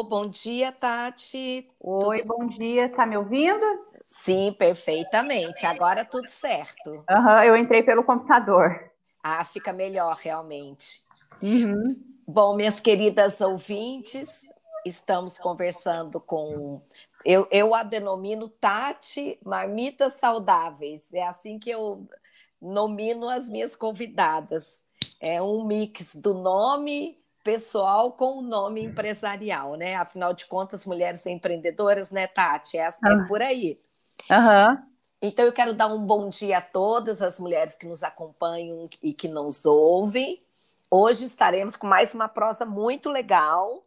bom dia, Tati. Oi, tudo... bom dia. Tá me ouvindo? Sim, perfeitamente. Agora tudo certo. Uhum, eu entrei pelo computador. Ah, fica melhor, realmente. Uhum. Bom, minhas queridas ouvintes, estamos conversando com. Eu, eu a denomino Tati Marmitas Saudáveis. É assim que eu nomino as minhas convidadas. É um mix do nome pessoal com o nome empresarial, né? Afinal de contas, mulheres empreendedoras, né, Tati? É, é por aí. Uhum. Então, eu quero dar um bom dia a todas as mulheres que nos acompanham e que nos ouvem. Hoje estaremos com mais uma prosa muito legal,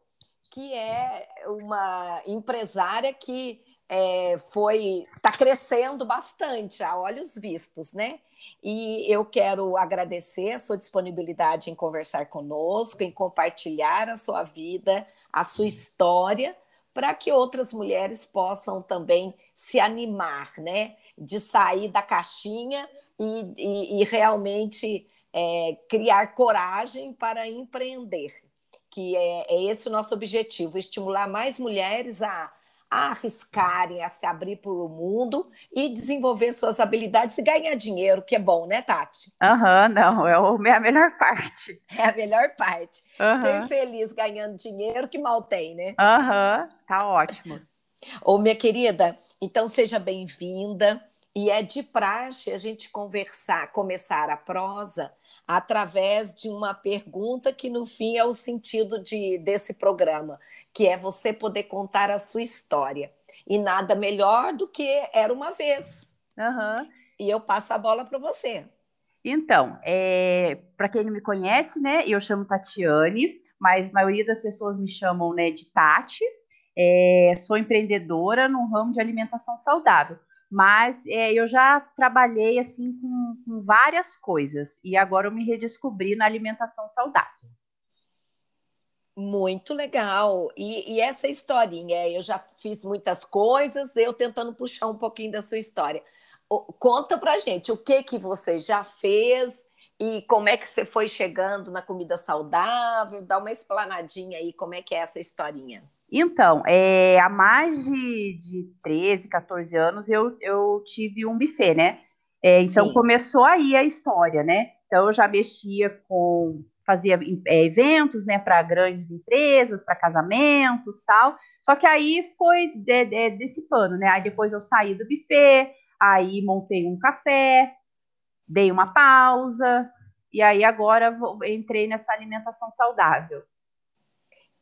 que é uma empresária que é, foi está crescendo bastante a olhos vistos, né? E eu quero agradecer a sua disponibilidade em conversar conosco, em compartilhar a sua vida, a sua história, para que outras mulheres possam também se animar, né? De sair da caixinha e, e, e realmente é, criar coragem para empreender, que é, é esse o nosso objetivo: estimular mais mulheres a a arriscarem, a se abrir para o mundo e desenvolver suas habilidades e ganhar dinheiro, que é bom, né, Tati? Aham, uhum, não, é, é a melhor parte. É a melhor parte. Uhum. Ser feliz ganhando dinheiro, que mal tem, né? Aham, uhum, tá ótimo. Ô, minha querida, então seja bem-vinda. E é de praxe a gente conversar, começar a prosa através de uma pergunta que no fim é o sentido de, desse programa, que é você poder contar a sua história. E nada melhor do que era uma vez. Uhum. E eu passo a bola para você. Então, é, para quem não me conhece, né, eu chamo Tatiane, mas a maioria das pessoas me chamam né, de Tati. É, sou empreendedora no ramo de alimentação saudável, mas é, eu já trabalhei assim com, com várias coisas e agora eu me redescobri na alimentação saudável. Muito legal. E, e, essa historinha, eu já fiz muitas coisas, eu tentando puxar um pouquinho da sua história. Conta pra gente o que que você já fez e como é que você foi chegando na comida saudável, dá uma explanadinha aí, como é que é essa historinha. Então, é, há mais de, de 13, 14 anos eu, eu tive um buffet, né? É, então Sim. começou aí a história, né? Então eu já mexia com fazia é, eventos, né, para grandes empresas, para casamentos, tal. Só que aí foi de, de, desse pano, né? Aí depois eu saí do buffet, aí montei um café, dei uma pausa e aí agora vou, entrei nessa alimentação saudável.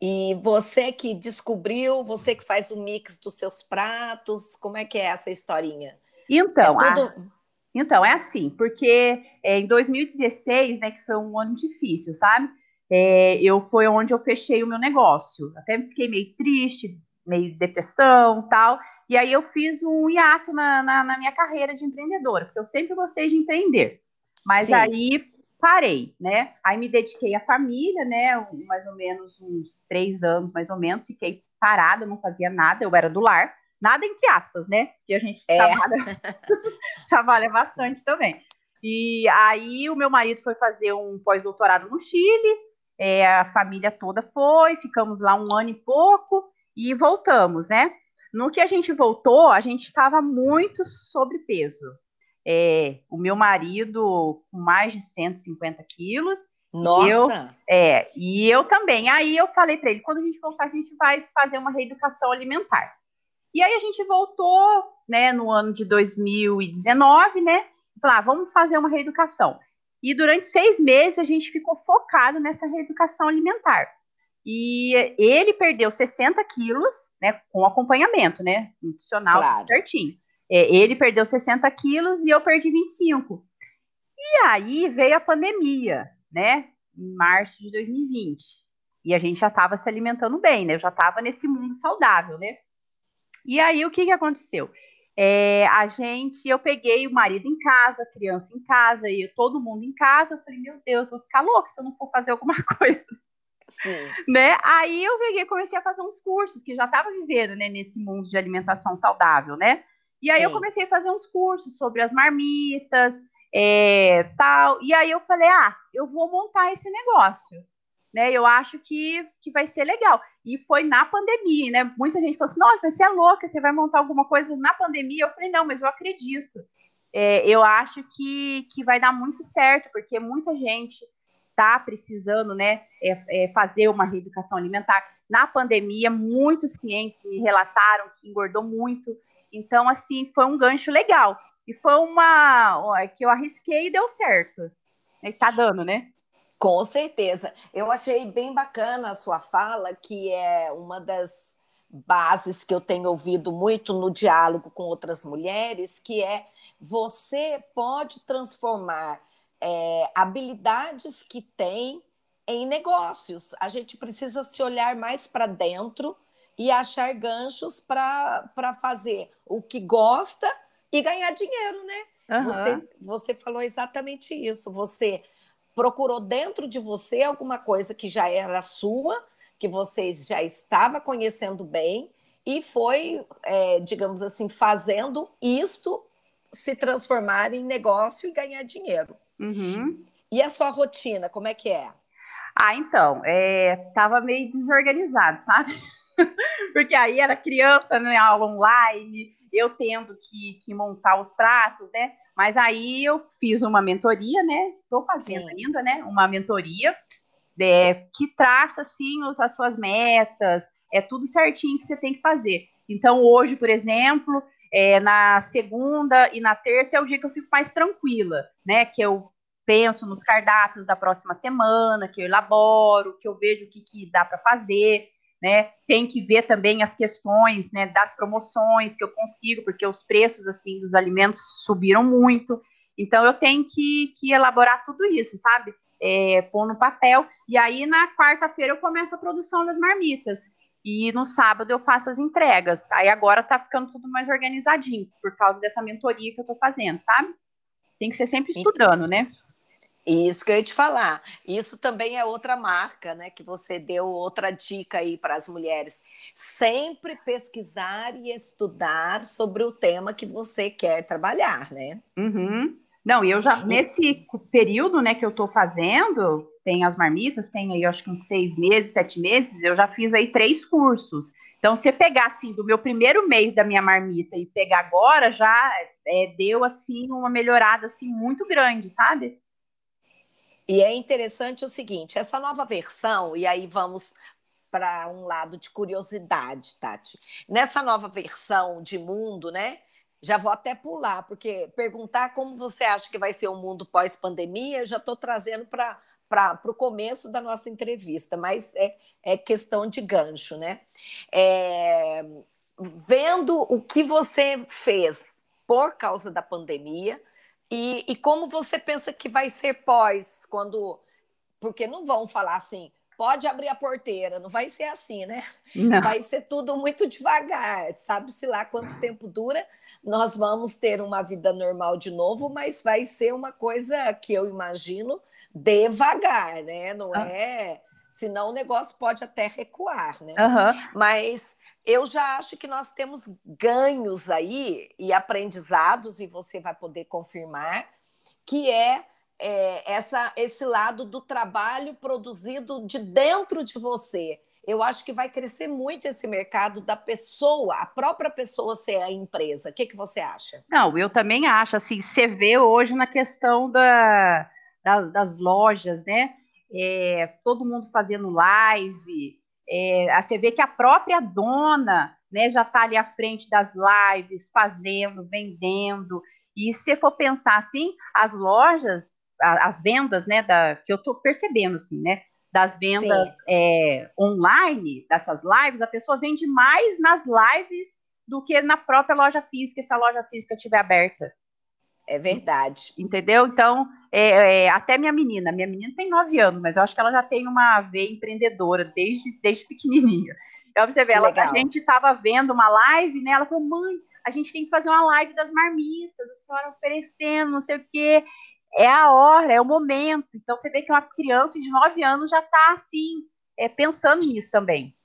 E você que descobriu, você que faz o mix dos seus pratos, como é que é essa historinha? Então, é tudo... a então, é assim, porque é, em 2016, né, que foi um ano difícil, sabe? É, eu foi onde eu fechei o meu negócio. Até fiquei meio triste, meio depressão tal. E aí eu fiz um hiato na, na, na minha carreira de empreendedora, porque eu sempre gostei de empreender. Mas Sim. aí parei, né? Aí me dediquei à família, né? Mais ou menos uns três anos, mais ou menos, fiquei parada, não fazia nada, eu era do lar. Nada entre aspas, né? Que a gente é. trabalha, trabalha bastante também. E aí o meu marido foi fazer um pós-doutorado no Chile, é, a família toda foi, ficamos lá um ano e pouco e voltamos, né? No que a gente voltou, a gente estava muito sobrepeso. É, o meu marido com mais de 150 quilos. Nossa! E eu, é, e eu também. Aí eu falei para ele: quando a gente voltar, a gente vai fazer uma reeducação alimentar. E aí a gente voltou, né, no ano de 2019, né, falar, ah, vamos fazer uma reeducação. E durante seis meses a gente ficou focado nessa reeducação alimentar. E ele perdeu 60 quilos, né, com acompanhamento, né, nutricional claro. certinho. É, ele perdeu 60 quilos e eu perdi 25. E aí veio a pandemia, né, em março de 2020. E a gente já estava se alimentando bem, né, eu já estava nesse mundo saudável, né. E aí, o que, que aconteceu? É, a gente, eu peguei o marido em casa, a criança em casa, e todo mundo em casa. Eu falei, meu Deus, vou ficar louca se eu não for fazer alguma coisa. Sim. Né? Aí eu peguei, comecei a fazer uns cursos que já estava vivendo né, nesse mundo de alimentação saudável, né? E aí Sim. eu comecei a fazer uns cursos sobre as marmitas, é, tal. E aí eu falei, ah, eu vou montar esse negócio, né? Eu acho que, que vai ser legal. E foi na pandemia, né? Muita gente falou assim: nossa, mas você é louca, você vai montar alguma coisa na pandemia? Eu falei: não, mas eu acredito. É, eu acho que, que vai dar muito certo, porque muita gente está precisando né, é, é, fazer uma reeducação alimentar. Na pandemia, muitos clientes me relataram que engordou muito. Então, assim, foi um gancho legal. E foi uma que eu arrisquei e deu certo. Está dando, né? Com certeza. Eu achei bem bacana a sua fala, que é uma das bases que eu tenho ouvido muito no diálogo com outras mulheres, que é você pode transformar é, habilidades que tem em negócios. A gente precisa se olhar mais para dentro e achar ganchos para fazer o que gosta e ganhar dinheiro, né? Uhum. Você, você falou exatamente isso. Você procurou dentro de você alguma coisa que já era sua, que você já estava conhecendo bem, e foi, é, digamos assim, fazendo isto se transformar em negócio e ganhar dinheiro. Uhum. E a sua rotina, como é que é? Ah, então, é, tava meio desorganizado, sabe? Porque aí era criança, né, aula online, eu tendo que, que montar os pratos, né? Mas aí eu fiz uma mentoria, né? Estou fazendo Sim. ainda, né? Uma mentoria é, que traça, assim, as suas metas, é tudo certinho que você tem que fazer. Então, hoje, por exemplo, é, na segunda e na terça é o dia que eu fico mais tranquila, né? Que eu penso nos cardápios da próxima semana, que eu elaboro, que eu vejo o que, que dá para fazer né? Tem que ver também as questões, né, das promoções que eu consigo, porque os preços assim dos alimentos subiram muito. Então eu tenho que, que elaborar tudo isso, sabe? É, pôr no papel. E aí na quarta-feira eu começo a produção das marmitas. E no sábado eu faço as entregas. Aí agora tá ficando tudo mais organizadinho, por causa dessa mentoria que eu tô fazendo, sabe? Tem que ser sempre estudando, né? Isso que eu ia te falar. Isso também é outra marca, né? Que você deu outra dica aí para as mulheres. Sempre pesquisar e estudar sobre o tema que você quer trabalhar, né? Uhum. Não, e eu já, nesse período, né, que eu estou fazendo, tem as marmitas, tem aí, acho que uns seis meses, sete meses, eu já fiz aí três cursos. Então, se pegar, assim, do meu primeiro mês da minha marmita e pegar agora, já é, deu, assim, uma melhorada, assim, muito grande, sabe? E é interessante o seguinte: essa nova versão, e aí vamos para um lado de curiosidade, Tati. Nessa nova versão de mundo, né? Já vou até pular, porque perguntar como você acha que vai ser o mundo pós-pandemia, já estou trazendo para para o começo da nossa entrevista, mas é, é questão de gancho, né? É, vendo o que você fez por causa da pandemia, e, e como você pensa que vai ser pós, quando. Porque não vão falar assim, pode abrir a porteira, não vai ser assim, né? Não. Vai ser tudo muito devagar, sabe-se lá quanto tempo dura. Nós vamos ter uma vida normal de novo, mas vai ser uma coisa que eu imagino devagar, né? Não ah. é. Senão o negócio pode até recuar, né? Uhum. Mas eu já acho que nós temos ganhos aí e aprendizados, e você vai poder confirmar, que é, é essa, esse lado do trabalho produzido de dentro de você. Eu acho que vai crescer muito esse mercado da pessoa, a própria pessoa ser a empresa. O que, que você acha? Não, eu também acho. Assim, você vê hoje na questão da, das, das lojas, né? É, todo mundo fazendo live, é, você vê que a própria dona né, já está ali à frente das lives, fazendo, vendendo. E se for pensar assim, as lojas, as vendas, né, da, que eu estou percebendo assim, né, das vendas é, online, dessas lives, a pessoa vende mais nas lives do que na própria loja física, se a loja física estiver aberta. É verdade. Entendeu? Então, é, é, até minha menina, minha menina tem nove anos, mas eu acho que ela já tem uma veia empreendedora desde, desde pequenininha. Então, você vê, ela, a gente estava vendo uma live, né? Ela falou, mãe, a gente tem que fazer uma live das marmitas, a senhora oferecendo, não sei o quê. É a hora, é o momento. Então, você vê que uma criança de nove anos já está, assim, é, pensando nisso também.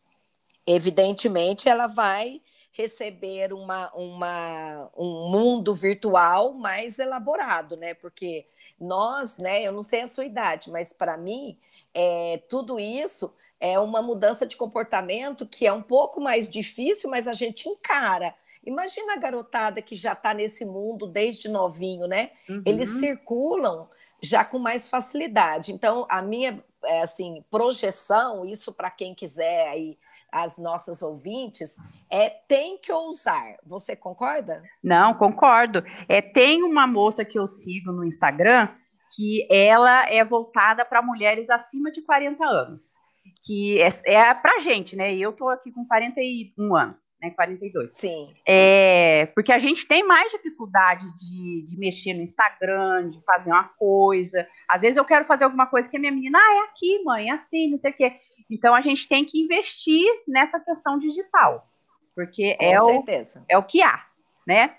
Evidentemente, ela vai receber uma, uma, um mundo virtual mais elaborado, né? Porque nós, né, eu não sei a sua idade, mas para mim, é, tudo isso é uma mudança de comportamento que é um pouco mais difícil, mas a gente encara. Imagina a garotada que já está nesse mundo desde novinho, né? Uhum. Eles circulam já com mais facilidade. Então, a minha é, assim projeção, isso para quem quiser aí as nossas ouvintes, é tem que ousar. Você concorda? Não, concordo. É, tem uma moça que eu sigo no Instagram que ela é voltada para mulheres acima de 40 anos que é, é pra gente, né? Eu tô aqui com 41 anos, né? 42. Sim. É, porque a gente tem mais dificuldade de, de mexer no Instagram, de fazer uma coisa. Às vezes eu quero fazer alguma coisa que a minha menina, ah, é aqui, mãe, é assim, não sei o quê. Então a gente tem que investir nessa questão digital. Porque com é certeza. o, é o que há, né?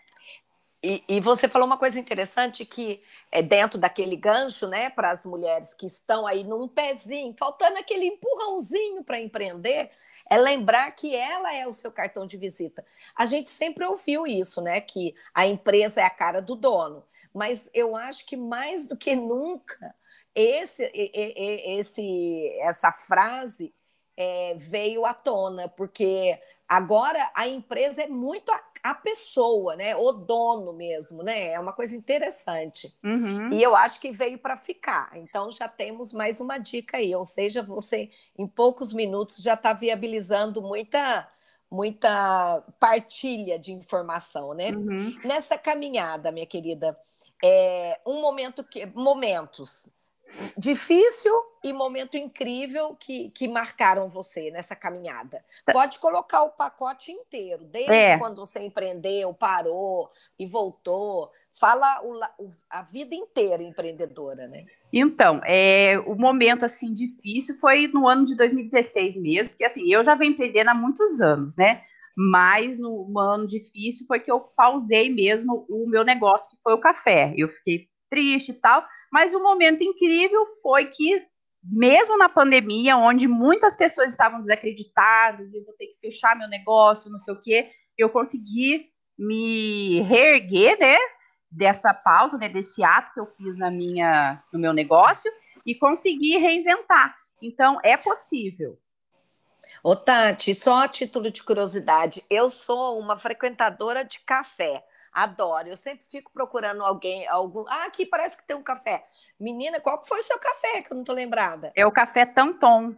E, e, você falou uma coisa interessante que é dentro daquele gancho, né, para as mulheres que estão aí num pezinho, faltando aquele empurrãozinho para empreender, é lembrar que ela é o seu cartão de visita. A gente sempre ouviu isso, né, que a empresa é a cara do dono, mas eu acho que mais do que nunca esse, esse essa frase é, veio à tona, porque agora a empresa é muito a a pessoa, né? O dono mesmo, né? É uma coisa interessante. Uhum. E eu acho que veio para ficar. Então já temos mais uma dica aí. Ou seja, você em poucos minutos já está viabilizando muita muita partilha de informação, né? Uhum. Nessa caminhada, minha querida, é um momento que momentos difícil e momento incrível que, que marcaram você nessa caminhada. Pode colocar o pacote inteiro, desde é. quando você empreendeu, parou e voltou. Fala o, a vida inteira empreendedora, né? Então, é, o momento assim difícil foi no ano de 2016 mesmo, porque assim, eu já venho empreendendo há muitos anos, né? Mas no ano difícil foi que eu pausei mesmo o meu negócio, que foi o café. Eu fiquei triste e tal, mas o momento incrível foi que, mesmo na pandemia, onde muitas pessoas estavam desacreditadas, eu vou ter que fechar meu negócio, não sei o quê, eu consegui me reerguer, né? Dessa pausa, né, desse ato que eu fiz na minha, no meu negócio e consegui reinventar. Então, é possível. Ô, Tati, só a título de curiosidade, eu sou uma frequentadora de café. Adoro. Eu sempre fico procurando alguém, algum. Ah, aqui parece que tem um café. Menina, qual foi o seu café? Que eu não tô lembrada. É o café Tanton.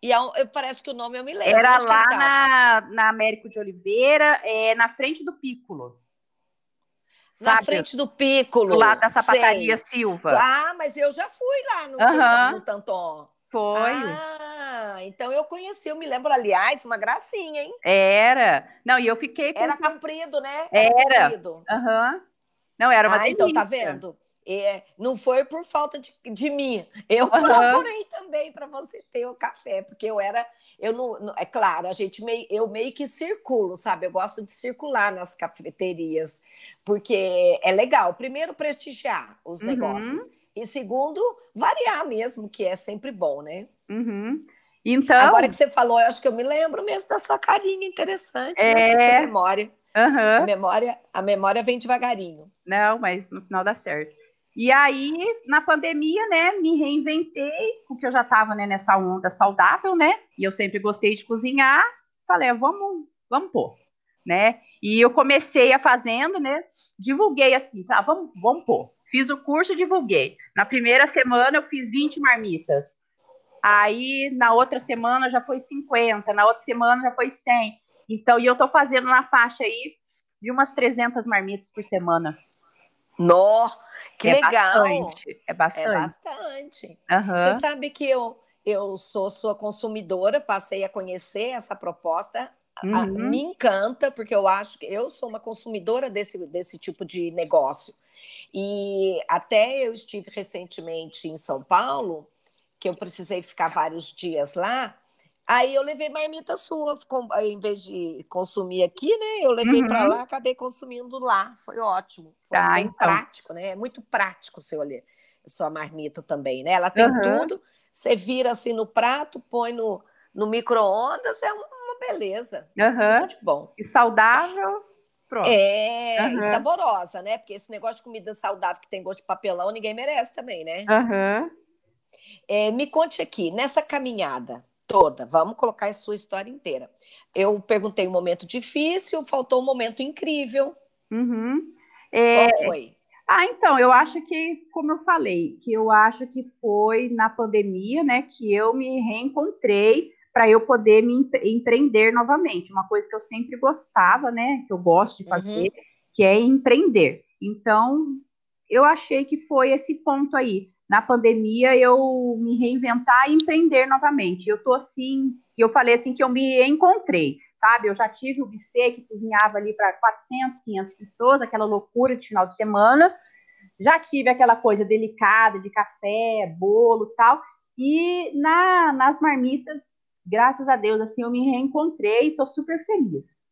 E é, parece que o nome eu me lembro. Era lá na, na Américo de Oliveira, é, na frente do Piccolo. Na Sabe? frente do Piccolo. Do lado da sapataria Sei. Silva. Ah, mas eu já fui lá no, uhum. no Tanton. Foi. Ah, então eu conheci, eu me lembro, aliás, uma gracinha, hein? Era. Não, e eu fiquei com... Era comprido, né? Era. Comprido. Uhum. Não, era uma ah, delícia. então tá vendo? É, não foi por falta de, de mim. Eu uhum. procurei também para você ter o café, porque eu era, eu não, não, é claro, a gente meio, eu meio que circulo, sabe? Eu gosto de circular nas cafeterias, porque é legal. Primeiro prestigiar os uhum. negócios e segundo, variar mesmo, que é sempre bom, né? Uhum. Então... Agora que você falou, eu acho que eu me lembro mesmo da sua carinha interessante, né? é... né? memória. Uhum. A memória. A memória vem devagarinho. Não, mas no final dá certo. E aí, na pandemia, né, me reinventei, porque eu já estava né, nessa onda saudável, né? E eu sempre gostei de cozinhar. Falei, ah, vamos, vamos pôr, né? E eu comecei a fazendo, né? Divulguei assim, tá, vamos, vamos pôr. Fiz o curso e divulguei. Na primeira semana eu fiz 20 marmitas. Aí na outra semana já foi 50, na outra semana já foi 100. Então, e eu tô fazendo na faixa aí de umas 300 marmitas por semana. Nó, que é legal. Bastante, é bastante. É bastante. Uhum. Você sabe que eu, eu sou sua consumidora, passei a conhecer essa proposta Uhum. me encanta, porque eu acho que eu sou uma consumidora desse, desse tipo de negócio. E até eu estive recentemente em São Paulo, que eu precisei ficar vários dias lá. Aí eu levei marmita sua, em vez de consumir aqui, né? Eu levei uhum. para lá, acabei consumindo lá. Foi ótimo. Foi tá, bem então. prático, né? É muito prático seu olhar, sua marmita também, né? Ela tem uhum. tudo. Você vira assim no prato, põe no, no micro-ondas, é uma beleza. Uhum. Muito bom. E saudável. Pronto. É, uhum. e saborosa, né? Porque esse negócio de comida saudável que tem gosto de papelão, ninguém merece também, né? Uhum. É, me conte aqui, nessa caminhada, Toda. Vamos colocar a sua história inteira. Eu perguntei um momento difícil, faltou um momento incrível. Uhum. É... Qual foi? Ah, então, eu acho que, como eu falei, que eu acho que foi na pandemia, né, que eu me reencontrei para eu poder me empreender novamente. Uma coisa que eu sempre gostava, né, que eu gosto de uhum. fazer, uhum. que é empreender. Então, eu achei que foi esse ponto aí. Na pandemia, eu me reinventar e empreender novamente. Eu tô assim, eu falei assim que eu me encontrei, sabe? Eu já tive o buffet que cozinhava ali para 400, 500 pessoas, aquela loucura de final de semana. Já tive aquela coisa delicada de café, bolo, tal. E na, nas marmitas, graças a Deus, assim, eu me reencontrei e tô super feliz.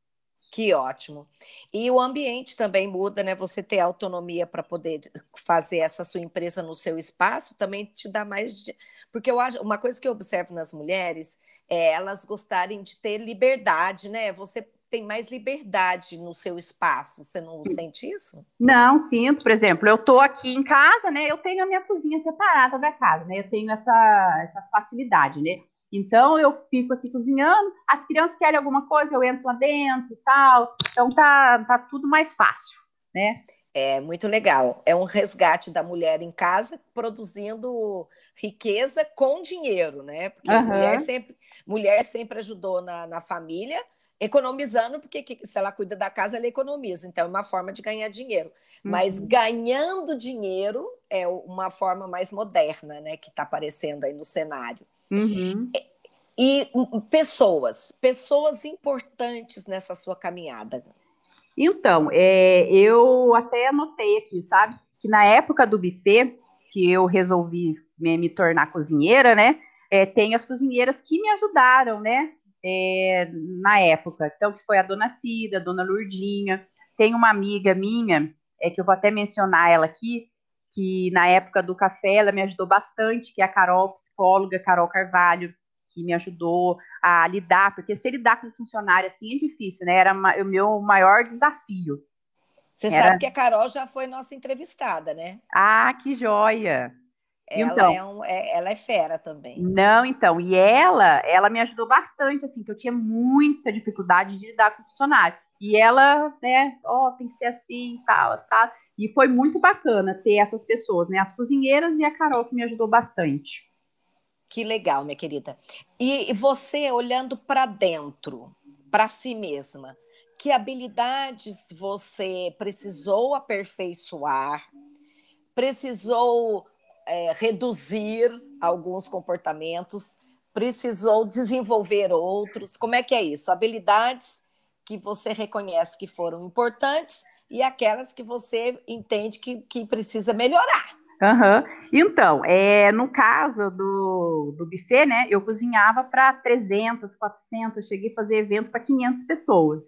Que ótimo. E o ambiente também muda, né? Você ter autonomia para poder fazer essa sua empresa no seu espaço também te dá mais. De... Porque eu acho uma coisa que eu observo nas mulheres é elas gostarem de ter liberdade, né? Você tem mais liberdade no seu espaço. Você não sente isso? Não, sinto. Por exemplo, eu estou aqui em casa, né? Eu tenho a minha cozinha separada da casa, né? Eu tenho essa, essa facilidade, né? Então eu fico aqui cozinhando, as crianças querem alguma coisa, eu entro lá dentro e tal. Então tá, tá tudo mais fácil, né? É muito legal. É um resgate da mulher em casa produzindo riqueza com dinheiro, né? Porque uhum. mulher sempre, mulher sempre ajudou na, na família, economizando, porque se ela cuida da casa, ela economiza. Então, é uma forma de ganhar dinheiro. Uhum. Mas ganhando dinheiro é uma forma mais moderna, né? Que está aparecendo aí no cenário. Uhum. E, e pessoas, pessoas importantes nessa sua caminhada. Então, é, eu até anotei aqui, sabe? Que na época do buffet, que eu resolvi me, me tornar cozinheira, né? É, tem as cozinheiras que me ajudaram, né? É, na época. Então, que foi a dona Cida, a dona Lurdinha. Tem uma amiga minha, é que eu vou até mencionar ela aqui, que na época do café ela me ajudou bastante, que é a Carol, psicóloga, Carol Carvalho, que me ajudou a lidar, porque se lidar com funcionário assim é difícil, né? Era o meu maior desafio. Você Era... sabe que a Carol já foi nossa entrevistada, né? Ah, que joia! Ela, então, é um, é, ela é fera também. Não, então, e ela, ela me ajudou bastante, assim, que eu tinha muita dificuldade de lidar com funcionário. E ela, né, ó, oh, tem que ser assim, tal, sabe? E foi muito bacana ter essas pessoas, né? As cozinheiras e a Carol que me ajudou bastante. Que legal, minha querida. E você olhando para dentro, para si mesma, que habilidades você precisou aperfeiçoar, precisou é, reduzir alguns comportamentos, precisou desenvolver outros? Como é que é isso? Habilidades que você reconhece que foram importantes e aquelas que você entende que, que precisa melhorar. Uhum. Então, é, no caso do, do buffet, né, eu cozinhava para 300, 400, cheguei a fazer evento para 500 pessoas.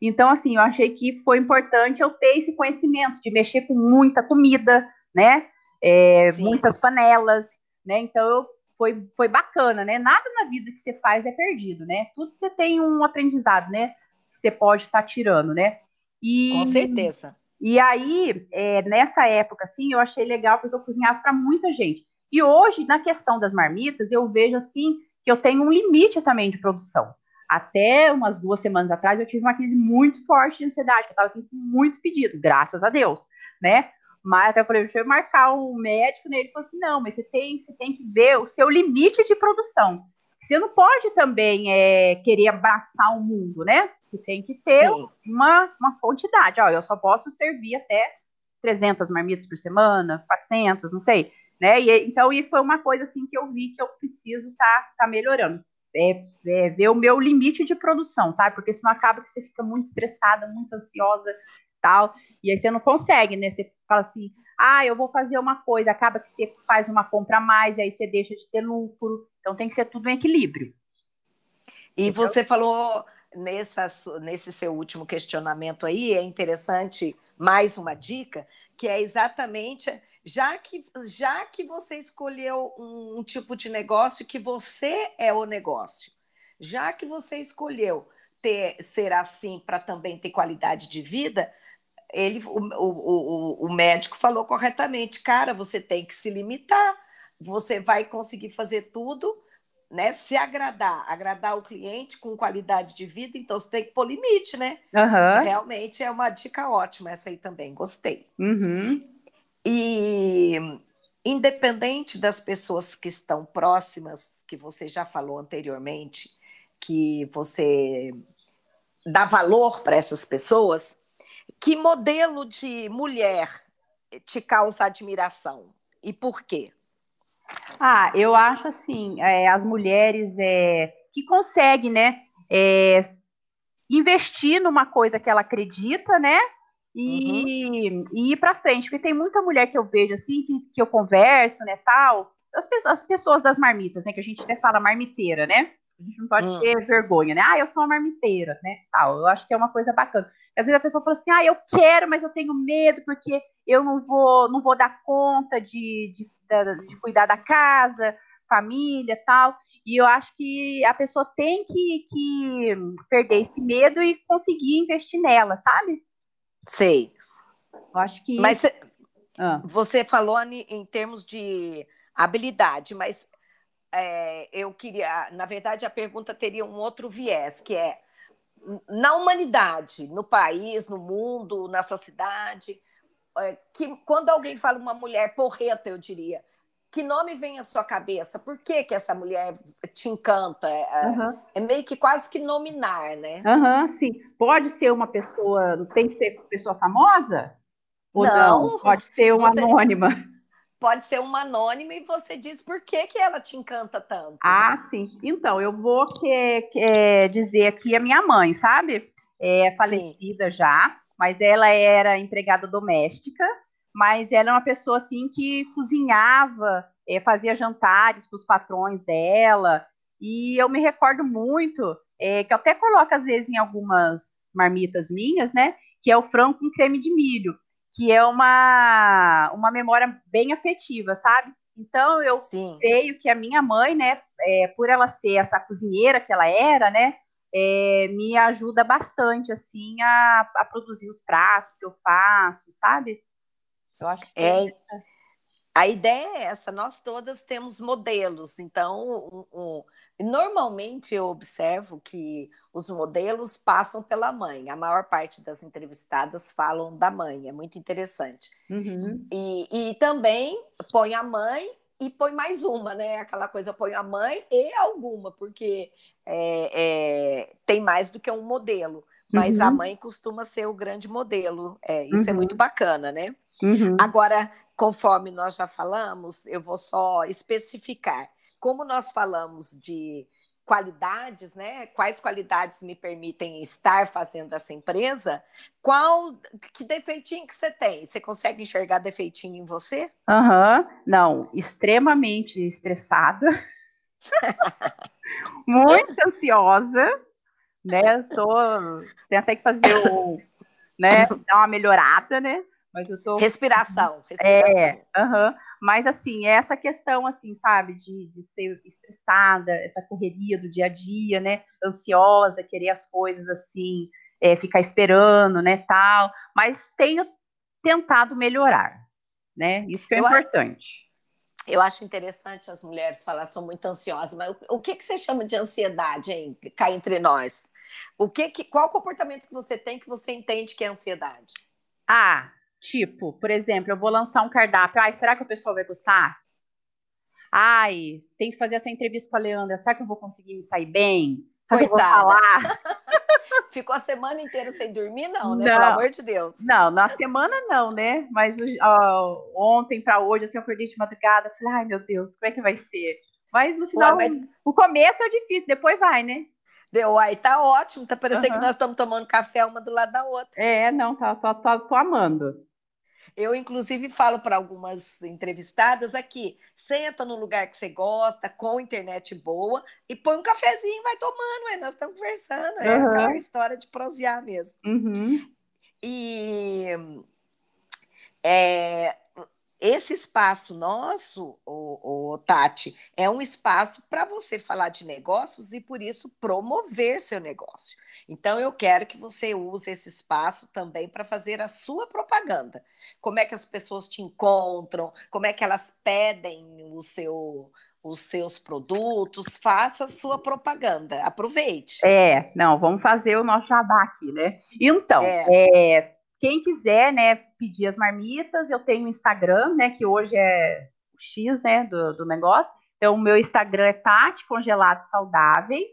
Então, assim, eu achei que foi importante eu ter esse conhecimento de mexer com muita comida, né, é, muitas panelas, né, então eu, foi, foi bacana, né, nada na vida que você faz é perdido, né, tudo você tem um aprendizado, né, que você pode estar tá tirando, né. E, Com certeza. E aí, é, nessa época, assim, eu achei legal porque eu cozinhava para muita gente. E hoje, na questão das marmitas, eu vejo assim que eu tenho um limite também de produção. Até umas duas semanas atrás, eu tive uma crise muito forte de ansiedade, eu estava assim, com muito pedido, graças a Deus, né? Mas até eu falei, deixa eu marcar um médico, né? Ele falou assim: não, mas você tem, você tem que ver o seu limite de produção. Você não pode também é, querer abraçar o mundo, né? Você tem que ter uma, uma quantidade. Ó, eu só posso servir até 300 marmitas por semana, 400, não sei. Né? E, então, e foi uma coisa assim que eu vi que eu preciso estar tá, tá melhorando. É, é, ver o meu limite de produção, sabe? Porque senão acaba que você fica muito estressada, muito ansiosa, tal. E aí você não consegue, né? Você fala assim, ah, eu vou fazer uma coisa, acaba que você faz uma compra a mais, e aí você deixa de ter lucro. Então tem que ser tudo em equilíbrio. E então, você falou nessa, nesse seu último questionamento aí, é interessante mais uma dica, que é exatamente já que, já que você escolheu um, um tipo de negócio que você é o negócio, já que você escolheu ter, ser assim para também ter qualidade de vida, ele, o, o, o, médico falou corretamente, cara, você tem que se limitar, você vai conseguir fazer tudo né, se agradar, agradar o cliente com qualidade de vida, então você tem que pôr limite, né? Uhum. Realmente é uma dica ótima essa aí também, gostei. Uhum. E independente das pessoas que estão próximas, que você já falou anteriormente, que você dá valor para essas pessoas, que modelo de mulher te causa admiração e por quê? Ah, eu acho assim, é, as mulheres é, que conseguem, né, é, investir numa coisa que ela acredita, né, e, uhum. e ir para frente, porque tem muita mulher que eu vejo assim, que, que eu converso, né, tal, as pessoas, as pessoas das marmitas, né, que a gente até fala marmiteira, né, a gente não pode hum. ter vergonha, né? Ah, eu sou uma marmiteira, né? Tal. Eu acho que é uma coisa bacana. Às vezes a pessoa fala assim: ah, eu quero, mas eu tenho medo porque eu não vou, não vou dar conta de, de, de, cuidar da casa, família, tal. E eu acho que a pessoa tem que, que perder esse medo e conseguir investir nela, sabe? Sei. Eu acho que. Mas ah. você falou em termos de habilidade, mas é, eu queria, na verdade, a pergunta teria um outro viés, que é na humanidade, no país, no mundo, na sociedade, é, que quando alguém fala uma mulher porreta, eu diria, que nome vem à sua cabeça? Por que, que essa mulher te encanta? É, uhum. é meio que quase que nominar, né? Aham, uhum, sim. Pode ser uma pessoa, tem que ser pessoa famosa? Ou não? não? Pode ser uma você... anônima pode ser uma anônima e você diz por que, que ela te encanta tanto. Ah, sim. Então, eu vou que, que dizer aqui a minha mãe, sabe? É falecida sim. já, mas ela era empregada doméstica, mas ela é uma pessoa assim que cozinhava, é, fazia jantares para os patrões dela, e eu me recordo muito, é, que eu até coloco às vezes em algumas marmitas minhas, né? Que é o frango com creme de milho que é uma, uma memória bem afetiva, sabe? Então eu Sim. creio que a minha mãe, né, é, por ela ser essa cozinheira que ela era, né, é, me ajuda bastante assim a, a, produzir os pratos que eu faço, sabe? Eu acho que é, é a ideia é essa, nós todas temos modelos, então, um, um, normalmente eu observo que os modelos passam pela mãe, a maior parte das entrevistadas falam da mãe, é muito interessante. Uhum. E, e também põe a mãe e põe mais uma, né? Aquela coisa, põe a mãe e alguma, porque é, é, tem mais do que um modelo, mas uhum. a mãe costuma ser o grande modelo, é, isso é uhum. é muito bacana, né? Uhum. Agora, conforme nós já falamos, eu vou só especificar. Como nós falamos de qualidades, né? Quais qualidades me permitem estar fazendo essa empresa? Qual que defeitinho que você tem? Você consegue enxergar defeitinho em você? Aham, uhum. não, extremamente estressada, muito ansiosa, né? Sou, tem até que fazer o, né? Dar uma melhorada, né? Mas eu tô. Respiração. respiração. É, uhum. mas assim, essa questão, assim, sabe, de, de ser estressada, essa correria do dia a dia, né? Ansiosa, querer as coisas assim, é, ficar esperando, né, tal. Mas tenho tentado melhorar, né? Isso que é eu importante. Eu acho interessante as mulheres falar, sou muito ansiosa, mas o, o que, que você chama de ansiedade, hein? Cá entre nós. O que, que qual comportamento que você tem que você entende que é ansiedade? Ah, Tipo, por exemplo, eu vou lançar um cardápio. Ai, será que o pessoal vai gostar? Ai, tem que fazer essa entrevista com a Leandra. Será que eu vou conseguir me sair bem? Será Coitada. Ficou a semana inteira sem dormir, não, né? Não. Pelo amor de Deus. Não, na semana não, né? Mas ó, ontem para hoje, assim, eu acordei de madrugada. Falei, ai, meu Deus, como é que vai ser? Mas no final, Ué, mas... o começo é difícil, depois vai, né? Deu, aí tá ótimo, tá parecendo uhum. que nós estamos tomando café uma do lado da outra. É, não, tá, tô, tô, tô amando. Eu, inclusive, falo para algumas entrevistadas aqui: senta no lugar que você gosta, com internet boa, e põe um cafezinho e vai tomando, ué, nós estamos conversando. É uhum. aquela história de prosear mesmo. Uhum. E é, esse espaço nosso, o, o, Tati, é um espaço para você falar de negócios e, por isso, promover seu negócio. Então, eu quero que você use esse espaço também para fazer a sua propaganda como é que as pessoas te encontram, como é que elas pedem o seu os seus produtos, faça a sua propaganda, aproveite. É, não, vamos fazer o nosso jabá aqui, né? Então, é. É, quem quiser, né, pedir as marmitas, eu tenho o Instagram, né, que hoje é o X, né, do, do negócio. Então, o meu Instagram é Tati Congelados Saudáveis.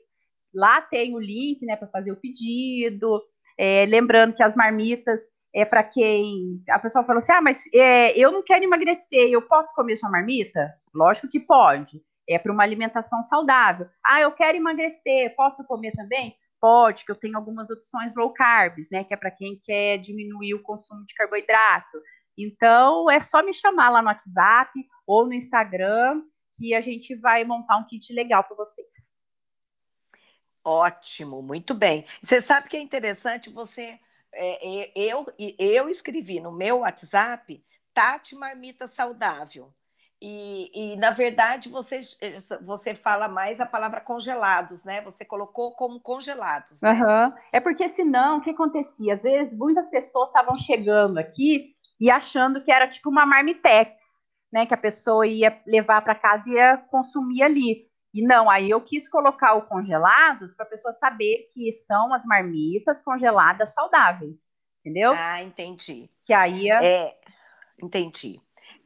Lá tem o link, né, para fazer o pedido. É, lembrando que as marmitas é para quem a pessoa falou assim: ah, mas é, eu não quero emagrecer, eu posso comer sua marmita? Lógico que pode. É para uma alimentação saudável. Ah, eu quero emagrecer, posso comer também? Pode, que eu tenho algumas opções low carbs, né? Que é para quem quer diminuir o consumo de carboidrato. Então, é só me chamar lá no WhatsApp ou no Instagram que a gente vai montar um kit legal para vocês. Ótimo, muito bem. Você sabe que é interessante você. É, eu, eu escrevi no meu WhatsApp Tati Marmita Saudável. E, e, na verdade você, você fala mais a palavra congelados, né? Você colocou como congelados. Né? Uhum. É porque senão o que acontecia? Às vezes muitas pessoas estavam chegando aqui e achando que era tipo uma marmitex, né? Que a pessoa ia levar para casa e ia consumir ali. E não, aí eu quis colocar o congelados para a pessoa saber que são as marmitas congeladas saudáveis, entendeu? Ah, entendi. Que aí é, é entendi.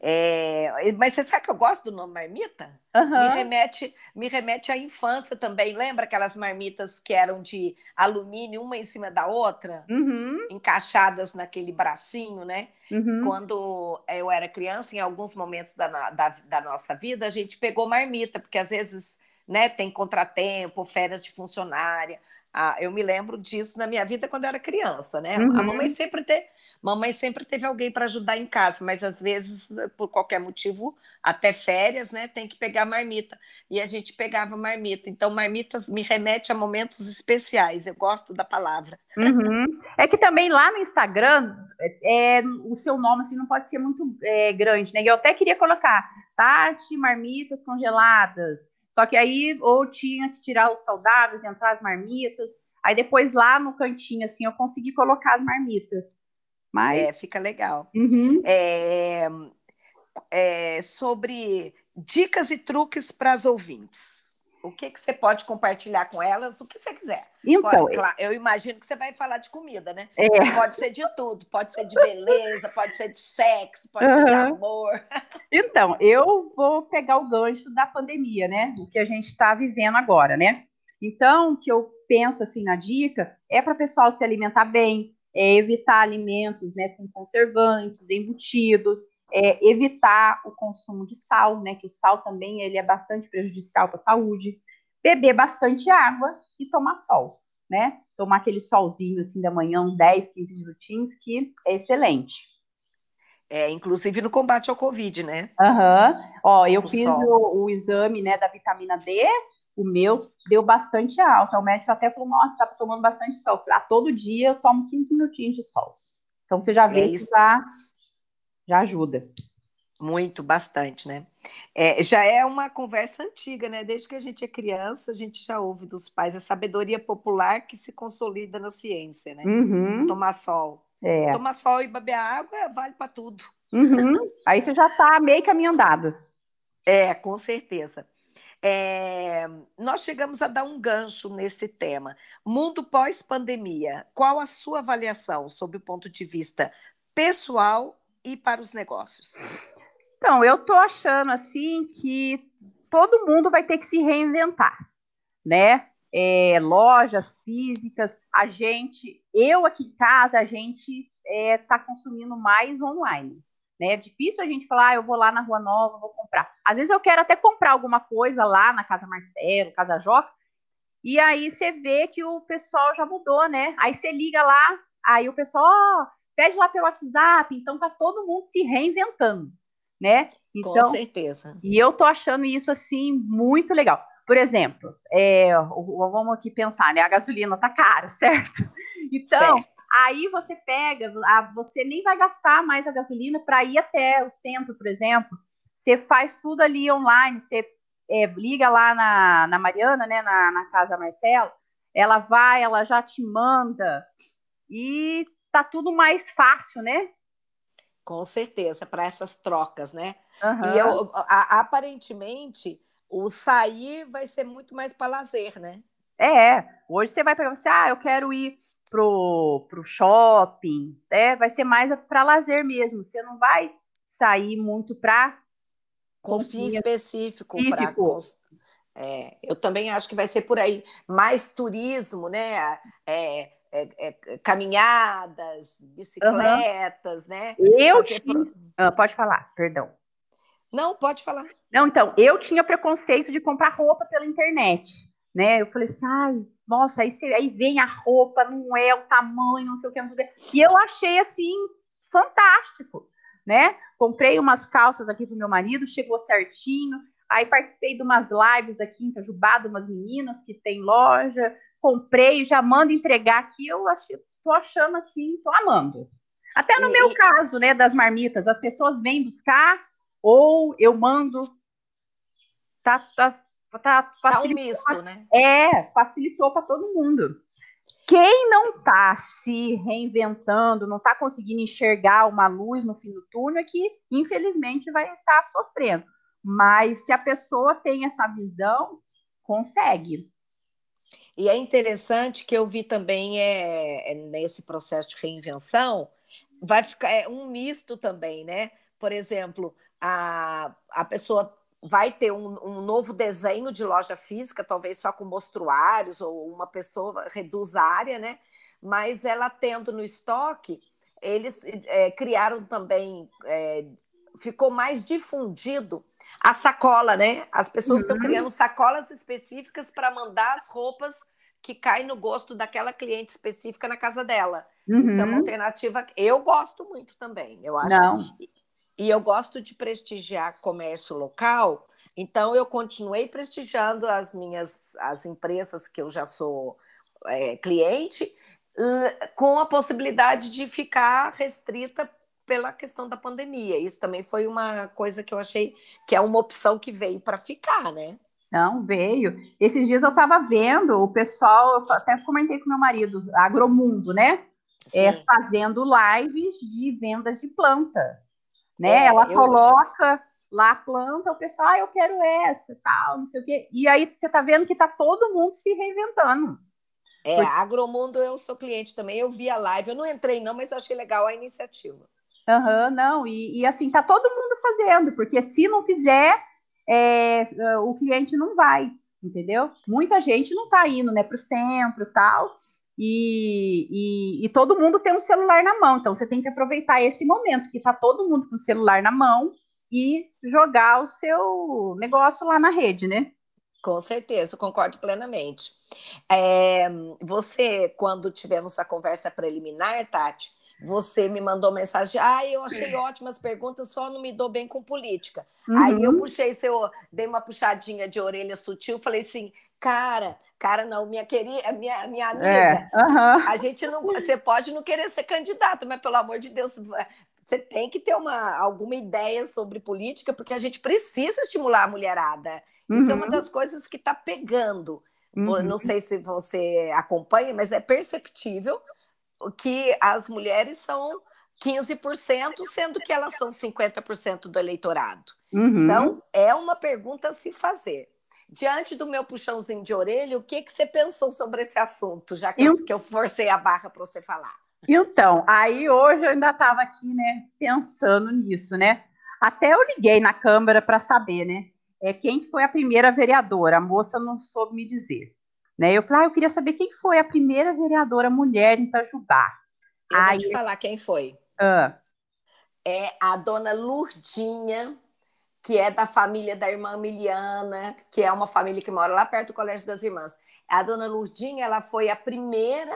É, mas você sabe que eu gosto do nome marmita? Uhum. Me, remete, me remete à infância também. Lembra aquelas marmitas que eram de alumínio, uma em cima da outra? Uhum. Encaixadas naquele bracinho, né? Uhum. Quando eu era criança, em alguns momentos da, da, da nossa vida, a gente pegou marmita, porque às vezes né, tem contratempo, férias de funcionária. Ah, eu me lembro disso na minha vida quando eu era criança, né? A mamãe sempre teve Mamãe sempre teve alguém para ajudar em casa, mas às vezes, por qualquer motivo, até férias, né, tem que pegar marmita. E a gente pegava marmita. Então, marmitas me remete a momentos especiais. Eu gosto da palavra. Uhum. É que também lá no Instagram, é, o seu nome assim, não pode ser muito é, grande, né? Eu até queria colocar Tati, marmitas congeladas. Só que aí, ou tinha que tirar os saudáveis, entrar as marmitas. Aí depois lá no cantinho, assim, eu consegui colocar as marmitas. Mas... É, fica legal. Uhum. É, é, sobre dicas e truques para as ouvintes. O que, que você pode compartilhar com elas? O que você quiser. Então, pode, claro, eu imagino que você vai falar de comida, né? É. Pode ser de tudo, pode ser de beleza, pode ser de sexo, pode uhum. ser de amor. Então, eu vou pegar o gancho da pandemia, né? O que a gente está vivendo agora, né? Então, o que eu penso assim na dica é para o pessoal se alimentar bem, é, evitar alimentos né, com conservantes, embutidos, é, evitar o consumo de sal, né, que o sal também ele é bastante prejudicial para a saúde, beber bastante água e tomar sol, né? Tomar aquele solzinho assim da manhã, uns 10, 15 minutinhos, que é excelente. É, inclusive no combate ao Covid, né? Aham. Uhum. Ó, eu o fiz o, o, exame né, da vitamina D, o meu deu bastante alta. O médico até falou: Nossa, tá tomando bastante sol. Falei, ah, todo dia eu tomo 15 minutinhos de sol. Então você já vê é que já, já ajuda. Muito, bastante, né? É, já é uma conversa antiga, né? Desde que a gente é criança, a gente já ouve dos pais a sabedoria popular que se consolida na ciência, né? Uhum. Tomar sol. É. Tomar sol e beber água vale para tudo. Uhum. Aí você já está meio caminho andado. É, com certeza. É, nós chegamos a dar um gancho nesse tema. Mundo pós-pandemia, qual a sua avaliação sob o ponto de vista pessoal e para os negócios? Então, eu estou achando assim que todo mundo vai ter que se reinventar, né? É, lojas físicas, a gente, eu aqui em casa, a gente está é, consumindo mais online. Né? É difícil a gente falar, ah, eu vou lá na Rua Nova, vou comprar. Às vezes eu quero até comprar alguma coisa lá na Casa Marcelo, Casa Joca, e aí você vê que o pessoal já mudou, né? Aí você liga lá, aí o pessoal, oh, pede lá pelo WhatsApp, então tá todo mundo se reinventando, né? Então, Com certeza. E eu tô achando isso, assim, muito legal. Por exemplo, é, vamos aqui pensar, né? A gasolina tá cara, certo? Então, certo. Aí você pega, você nem vai gastar mais a gasolina para ir até o centro, por exemplo. Você faz tudo ali online, você é, liga lá na, na Mariana, né, na, na casa Marcelo, ela vai, ela já te manda e tá tudo mais fácil, né? Com certeza, para essas trocas, né? Uhum. E eu, a, aparentemente, o sair vai ser muito mais para lazer, né? É, hoje você vai pegar você, ah, eu quero ir pro, pro shopping, né? Vai ser mais para lazer mesmo. Você não vai sair muito para com fim específico para é, eu também acho que vai ser por aí mais turismo, né? É, é, é caminhadas, bicicletas, uhum. né? Eu tinha... Ah, pode falar, perdão. Não, pode falar. Não, então, eu tinha preconceito de comprar roupa pela internet, né? Eu falei assim, ai, nossa, aí, você, aí vem a roupa, não é o tamanho, não sei o que, não sei o que. E eu achei, assim, fantástico, né? Comprei umas calças aqui pro meu marido, chegou certinho, Aí participei de umas lives aqui em Itajubá, de umas meninas que tem loja. Comprei, já mando entregar aqui. Eu tô achando assim, tô amando. Até no e, meu caso, né, das marmitas, as pessoas vêm buscar ou eu mando. Tá, tá, tá, tá um misto, né? É, facilitou para todo mundo. Quem não está se reinventando, não está conseguindo enxergar uma luz no fim do túnel, é que, infelizmente, vai estar tá sofrendo. Mas se a pessoa tem essa visão, consegue. E é interessante que eu vi também é, é nesse processo de reinvenção, vai ficar é um misto também, né? Por exemplo, a, a pessoa vai ter um, um, novo desenho de loja física, talvez só com mostruários, ou uma pessoa reduz a área, né? Mas ela tendo no estoque, eles é, criaram também, é, ficou mais difundido a sacola, né? As pessoas estão uhum. criando sacolas específicas para mandar as roupas que caem no gosto daquela cliente específica na casa dela. Uhum. Isso é uma uhum. alternativa. Eu gosto muito também, eu acho. Não. E eu gosto de prestigiar comércio local, então eu continuei prestigiando as minhas as empresas que eu já sou é, cliente, com a possibilidade de ficar restrita pela questão da pandemia. Isso também foi uma coisa que eu achei que é uma opção que veio para ficar, né? Não, veio. Esses dias eu estava vendo o pessoal, até comentei com meu marido, Agromundo, né? É, fazendo lives de vendas de planta. Né? É, Ela eu... coloca lá a planta, o pessoal, ah, eu quero essa, tal, não sei o quê. E aí você está vendo que está todo mundo se reinventando. É, Porque... Agromundo eu sou cliente também, eu vi a live, eu não entrei não, mas eu achei legal a iniciativa. Aham, uhum, não, e, e, assim, tá todo mundo fazendo, porque se não fizer, é, o cliente não vai, entendeu? Muita gente não tá indo, né, pro centro tal, e, e, e, todo mundo tem um celular na mão, então você tem que aproveitar esse momento que tá todo mundo com o celular na mão e jogar o seu negócio lá na rede, né? Com certeza, concordo plenamente. É, você, quando tivemos a conversa preliminar, Tati, você me mandou mensagem, ah, eu achei ótimas perguntas, só não me dou bem com política. Uhum. Aí eu puxei seu, dei uma puxadinha de orelha sutil, falei assim, cara, cara não, minha querida, minha, minha amiga, é. uhum. a gente não, você pode não querer ser candidato, mas pelo amor de Deus, você tem que ter uma, alguma ideia sobre política, porque a gente precisa estimular a mulherada. Isso uhum. é uma uhum. das coisas que está pegando. Uhum. Não sei se você acompanha, mas é perceptível que as mulheres são 15%, sendo que elas são 50% do eleitorado. Uhum. Então, é uma pergunta a se fazer. Diante do meu puxãozinho de orelha, o que, que você pensou sobre esse assunto, já que, eu, que eu forcei a barra para você falar? Então, aí hoje eu ainda estava aqui, né, pensando nisso, né? Até eu liguei na Câmara para saber, né? É, quem foi a primeira vereadora? A moça não soube me dizer. Né? Eu falei, ah, eu queria saber quem foi a primeira vereadora mulher em Itajubá. Eu Aí, vou te falar quem foi. Ah. É a dona Lurdinha, que é da família da irmã Miliana, que é uma família que mora lá perto do Colégio das Irmãs. A dona Lurdinha, ela foi a primeira,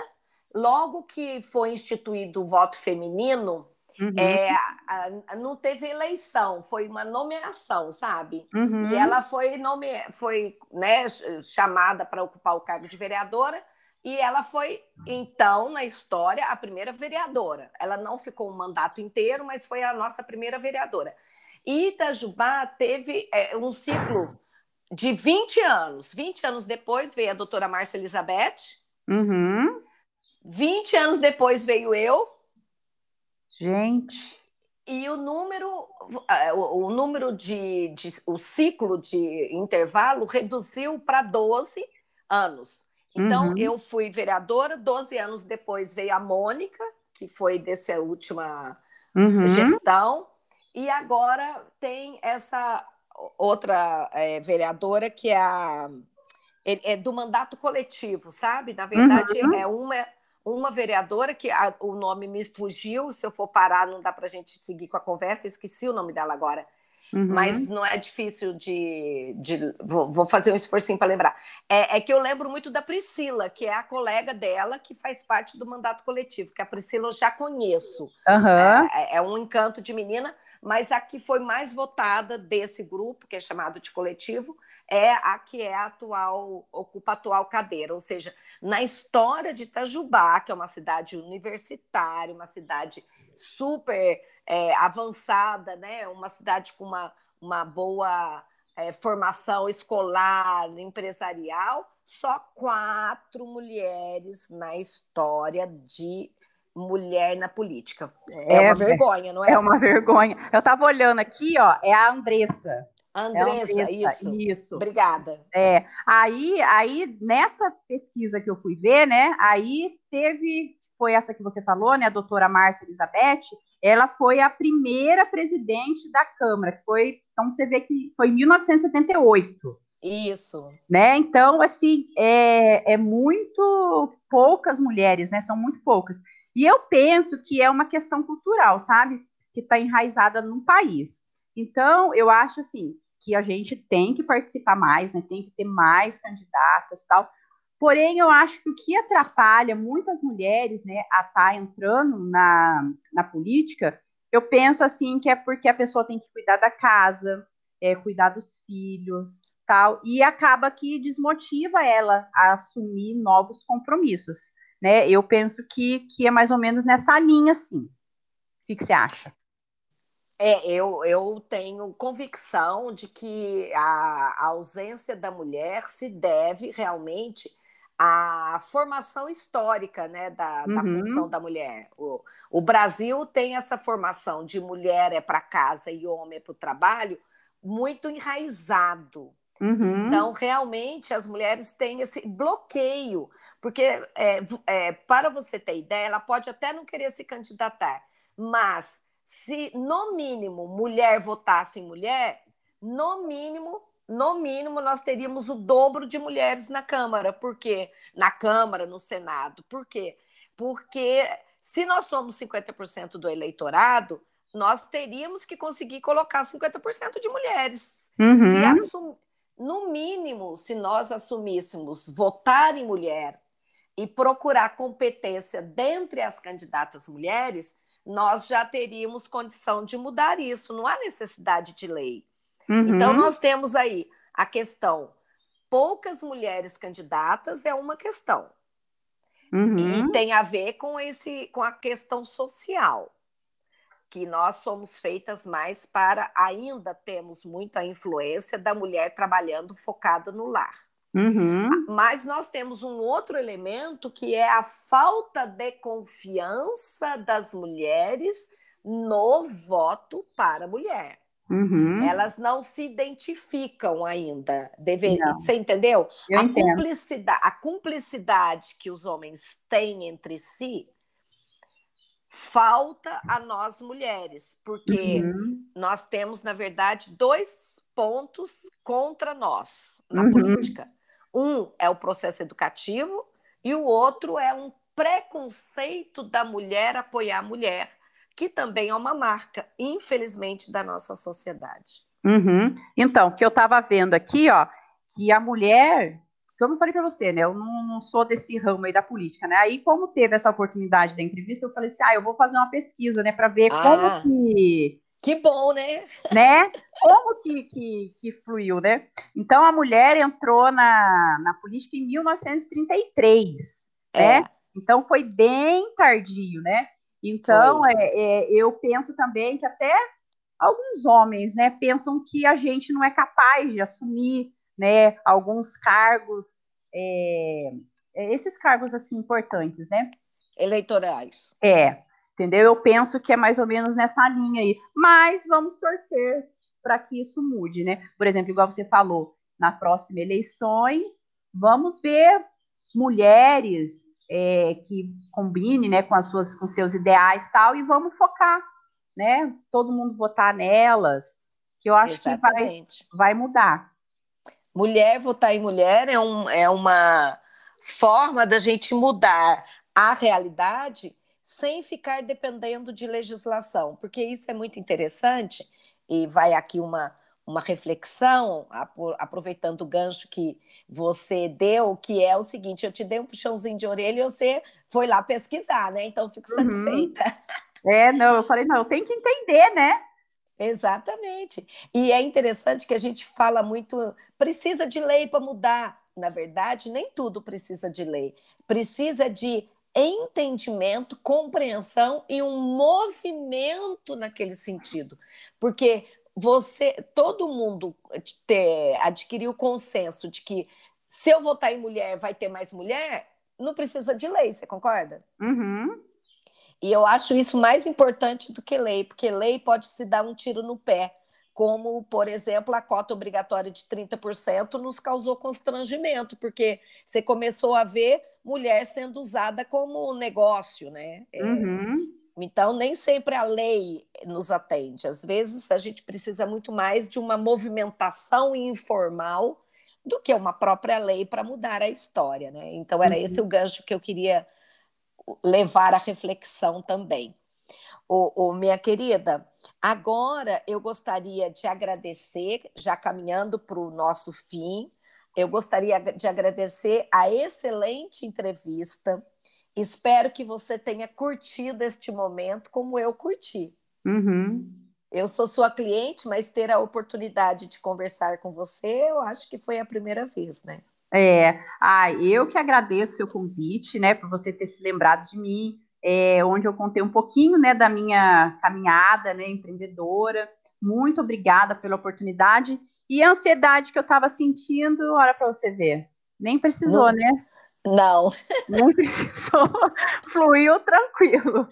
logo que foi instituído o voto feminino, Uhum. É, a, a, não teve eleição, foi uma nomeação, sabe? Uhum. E ela foi, nome, foi né, chamada para ocupar o cargo de vereadora, e ela foi, então, na história, a primeira vereadora. Ela não ficou um mandato inteiro, mas foi a nossa primeira vereadora. E Itajubá teve é, um ciclo de 20 anos. 20 anos depois veio a doutora Márcia Elizabeth. Uhum. 20 anos depois veio eu, Gente. e o número, é, o número de, de, o ciclo de intervalo reduziu para 12 anos. Então, uhum. eu fui vereadora, 12 anos depois veio a Mônica, que foi dessa última uhum. gestão, e agora tem essa outra é, vereadora que é a é, é, do mandato coletivo, sabe? Na verdade, uhum. é uma uma vereadora que a, o nome me fugiu, se eu for parar não dá para a gente seguir com a conversa, eu esqueci o nome dela agora. Uhum. Mas não é difícil de. de vou, vou, fazer um esforcinho para lembrar. É, é, que eu lembro muito da Priscila, que é a colega dela, que faz parte do mandato coletivo, que a Priscila eu já conheço. Uhum. É, é, um encanto de menina, mas a que foi mais votada desse grupo, que é chamado de coletivo, é a que é a atual, ocupa a atual cadeira. Ou seja, na história de Itajubá, que é uma cidade universitária, uma cidade super é, avançada, né? uma cidade com uma, uma boa é, formação escolar, empresarial, só quatro mulheres na história de mulher na política. É, é uma vergonha, não é? É uma vergonha. Eu estava olhando aqui, ó, é a Andressa. Andressa, é Andressa, isso. Isso. Obrigada. É, aí, aí nessa pesquisa que eu fui ver, né, aí teve foi essa que você falou, né, a doutora Márcia Elizabeth, ela foi a primeira presidente da Câmara, que foi, então você vê que foi em 1978. Isso. Né? Então, assim, é, é muito poucas mulheres, né? São muito poucas. E eu penso que é uma questão cultural, sabe? Que está enraizada no país. Então, eu acho assim que a gente tem que participar mais, né? Tem que ter mais candidatas, tal. Porém, eu acho que o que atrapalha muitas mulheres né, a estar tá entrando na, na política, eu penso assim que é porque a pessoa tem que cuidar da casa, é, cuidar dos filhos, tal, e acaba que desmotiva ela a assumir novos compromissos. Né? Eu penso que, que é mais ou menos nessa linha, assim. O que, que você acha? É, eu, eu tenho convicção de que a, a ausência da mulher se deve realmente a formação histórica né, da, uhum. da função da mulher. O, o, Brasil tem essa formação de mulher é para casa e homem é para o trabalho muito enraizado. Uhum. Então, realmente, as mulheres têm esse bloqueio, porque, é, é, para você ter ideia, ela pode até não querer se candidatar, mas se, no mínimo, mulher votasse em mulher, no mínimo, no mínimo, nós teríamos o dobro de mulheres na Câmara. Por quê? Na Câmara, no Senado. Por quê? Porque se nós somos 50% do eleitorado, nós teríamos que conseguir colocar 50% de mulheres. Uhum. Assum... No mínimo, se nós assumíssemos votar em mulher e procurar competência dentre as candidatas mulheres, nós já teríamos condição de mudar isso. Não há necessidade de lei. Uhum. Então, nós temos aí a questão: poucas mulheres candidatas é uma questão. Uhum. E tem a ver com, esse, com a questão social, que nós somos feitas mais para ainda temos muita influência da mulher trabalhando focada no lar. Uhum. Mas nós temos um outro elemento que é a falta de confiança das mulheres no voto para a mulher. Uhum. Elas não se identificam ainda. Deve... Você entendeu? Eu a, entendo. Cumplicidade, a cumplicidade que os homens têm entre si falta a nós mulheres, porque uhum. nós temos, na verdade, dois pontos contra nós na uhum. política. Um é o processo educativo e o outro é um preconceito da mulher apoiar a mulher que também é uma marca, infelizmente, da nossa sociedade. Uhum. Então, que eu estava vendo aqui, ó, que a mulher, como eu falei para você, né, eu não, não, sou desse ramo aí da política, né, aí como teve essa oportunidade da entrevista, eu falei assim, ah, eu vou fazer uma pesquisa, né, para ver ah, como que... Que bom, né? Né? Como que, que, que fluiu, né? Então, a mulher entrou na, na política em 1933, é. né? Então, foi bem tardio, né? Então, é, é, eu penso também que até alguns homens, né, pensam que a gente não é capaz de assumir, né, alguns cargos, é, é esses cargos assim importantes, né? Eleitorais. É. Entendeu? Eu penso que é mais ou menos nessa linha aí. Mas vamos torcer para que isso mude, né? Por exemplo, igual você falou, na próxima eleições, vamos ver mulheres é, que combine né, com as suas com seus ideais tal, e vamos focar, né? Todo mundo votar nelas, que eu acho Exatamente. que vai, vai mudar. Mulher votar em mulher é, um, é uma forma da gente mudar a realidade sem ficar dependendo de legislação, porque isso é muito interessante e vai aqui uma, uma reflexão, aproveitando o gancho que você deu, que é o seguinte: eu te dei um puxãozinho de orelha e você foi lá pesquisar, né? Então fico uhum. satisfeita. É, não, eu falei, não, eu tenho que entender, né? Exatamente. E é interessante que a gente fala muito, precisa de lei para mudar. Na verdade, nem tudo precisa de lei. Precisa de entendimento, compreensão e um movimento naquele sentido. Porque você, todo mundo ter, adquiriu o consenso de que se eu votar em mulher vai ter mais mulher, não precisa de lei, você concorda? Uhum. E eu acho isso mais importante do que lei, porque lei pode se dar um tiro no pé, como, por exemplo, a cota obrigatória de 30% nos causou constrangimento, porque você começou a ver mulher sendo usada como negócio, né? É, uhum. Então, nem sempre a lei nos atende. Às vezes, a gente precisa muito mais de uma movimentação informal do que uma própria lei para mudar a história. Né? Então, era uhum. esse o gancho que eu queria levar à reflexão também. O, o, minha querida, agora eu gostaria de agradecer, já caminhando para o nosso fim, eu gostaria de agradecer a excelente entrevista Espero que você tenha curtido este momento como eu curti. Uhum. Eu sou sua cliente, mas ter a oportunidade de conversar com você, eu acho que foi a primeira vez, né? É, ah, eu que agradeço o seu convite, né, por você ter se lembrado de mim, é, onde eu contei um pouquinho, né, da minha caminhada, né, empreendedora. Muito obrigada pela oportunidade e a ansiedade que eu estava sentindo, olha para você ver. Nem precisou, Não. né? Não. Não precisou. Fluiu tranquilo.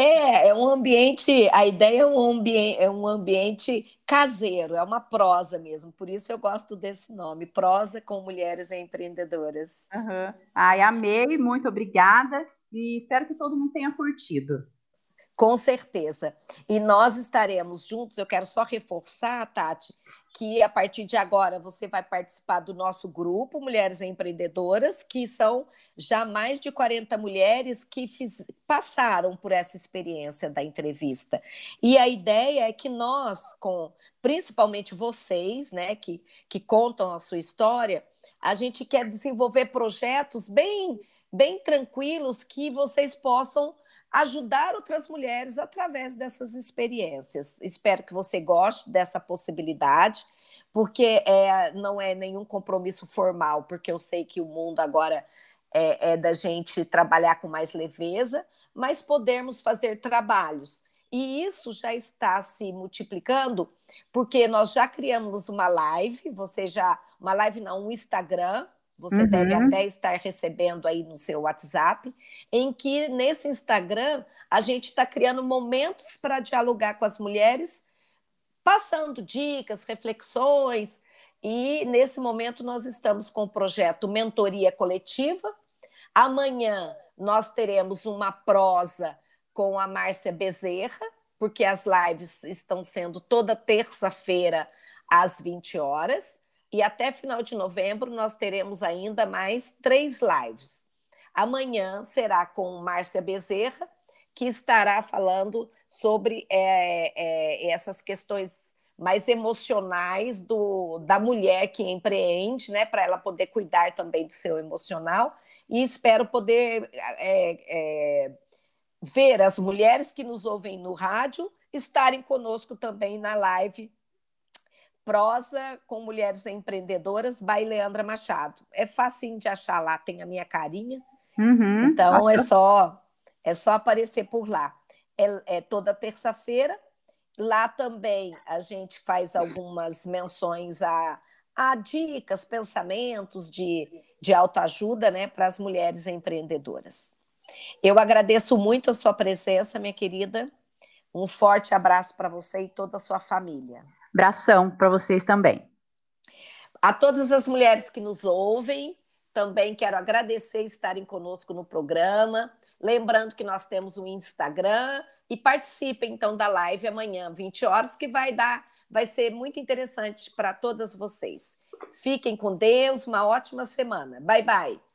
É, é um ambiente, a ideia é um, ambi é um ambiente caseiro, é uma prosa mesmo, por isso eu gosto desse nome, prosa com mulheres empreendedoras. Uhum. Ai, amei, muito obrigada e espero que todo mundo tenha curtido. Com certeza. E nós estaremos juntos. Eu quero só reforçar, Tati, que a partir de agora você vai participar do nosso grupo Mulheres Empreendedoras, que são já mais de 40 mulheres que fiz, passaram por essa experiência da entrevista. E a ideia é que nós, com principalmente vocês, né, que, que contam a sua história, a gente quer desenvolver projetos bem, bem tranquilos que vocês possam ajudar outras mulheres através dessas experiências. Espero que você goste dessa possibilidade, porque é, não é nenhum compromisso formal, porque eu sei que o mundo agora é, é da gente trabalhar com mais leveza, mas podermos fazer trabalhos. E isso já está se multiplicando, porque nós já criamos uma live, você já, uma live não, um Instagram, você uhum. deve até estar recebendo aí no seu WhatsApp, em que nesse Instagram a gente está criando momentos para dialogar com as mulheres, passando dicas, reflexões. E nesse momento nós estamos com o projeto Mentoria Coletiva. Amanhã nós teremos uma prosa com a Márcia Bezerra, porque as lives estão sendo toda terça-feira às 20 horas. E até final de novembro nós teremos ainda mais três lives. Amanhã será com Márcia Bezerra, que estará falando sobre é, é, essas questões mais emocionais do, da mulher que empreende, né, para ela poder cuidar também do seu emocional. E espero poder é, é ver as mulheres que nos ouvem no rádio estarem conosco também na live Prosa com Mulheres Empreendedoras, by Leandra Machado. É facinho de achar lá, tem a minha carinha. Uhum, então é só é só aparecer por lá. É, é toda terça-feira. Lá também a gente faz algumas menções a, a dicas, pensamentos de, de autoajuda né, para as mulheres empreendedoras. Eu agradeço muito a sua presença, minha querida. Um forte abraço para você e toda a sua família. Abração para vocês também. A todas as mulheres que nos ouvem, também quero agradecer estarem conosco no programa. Lembrando que nós temos um Instagram e participem então da live amanhã, 20 horas, que vai dar, vai ser muito interessante para todas vocês. Fiquem com Deus, uma ótima semana. Bye bye.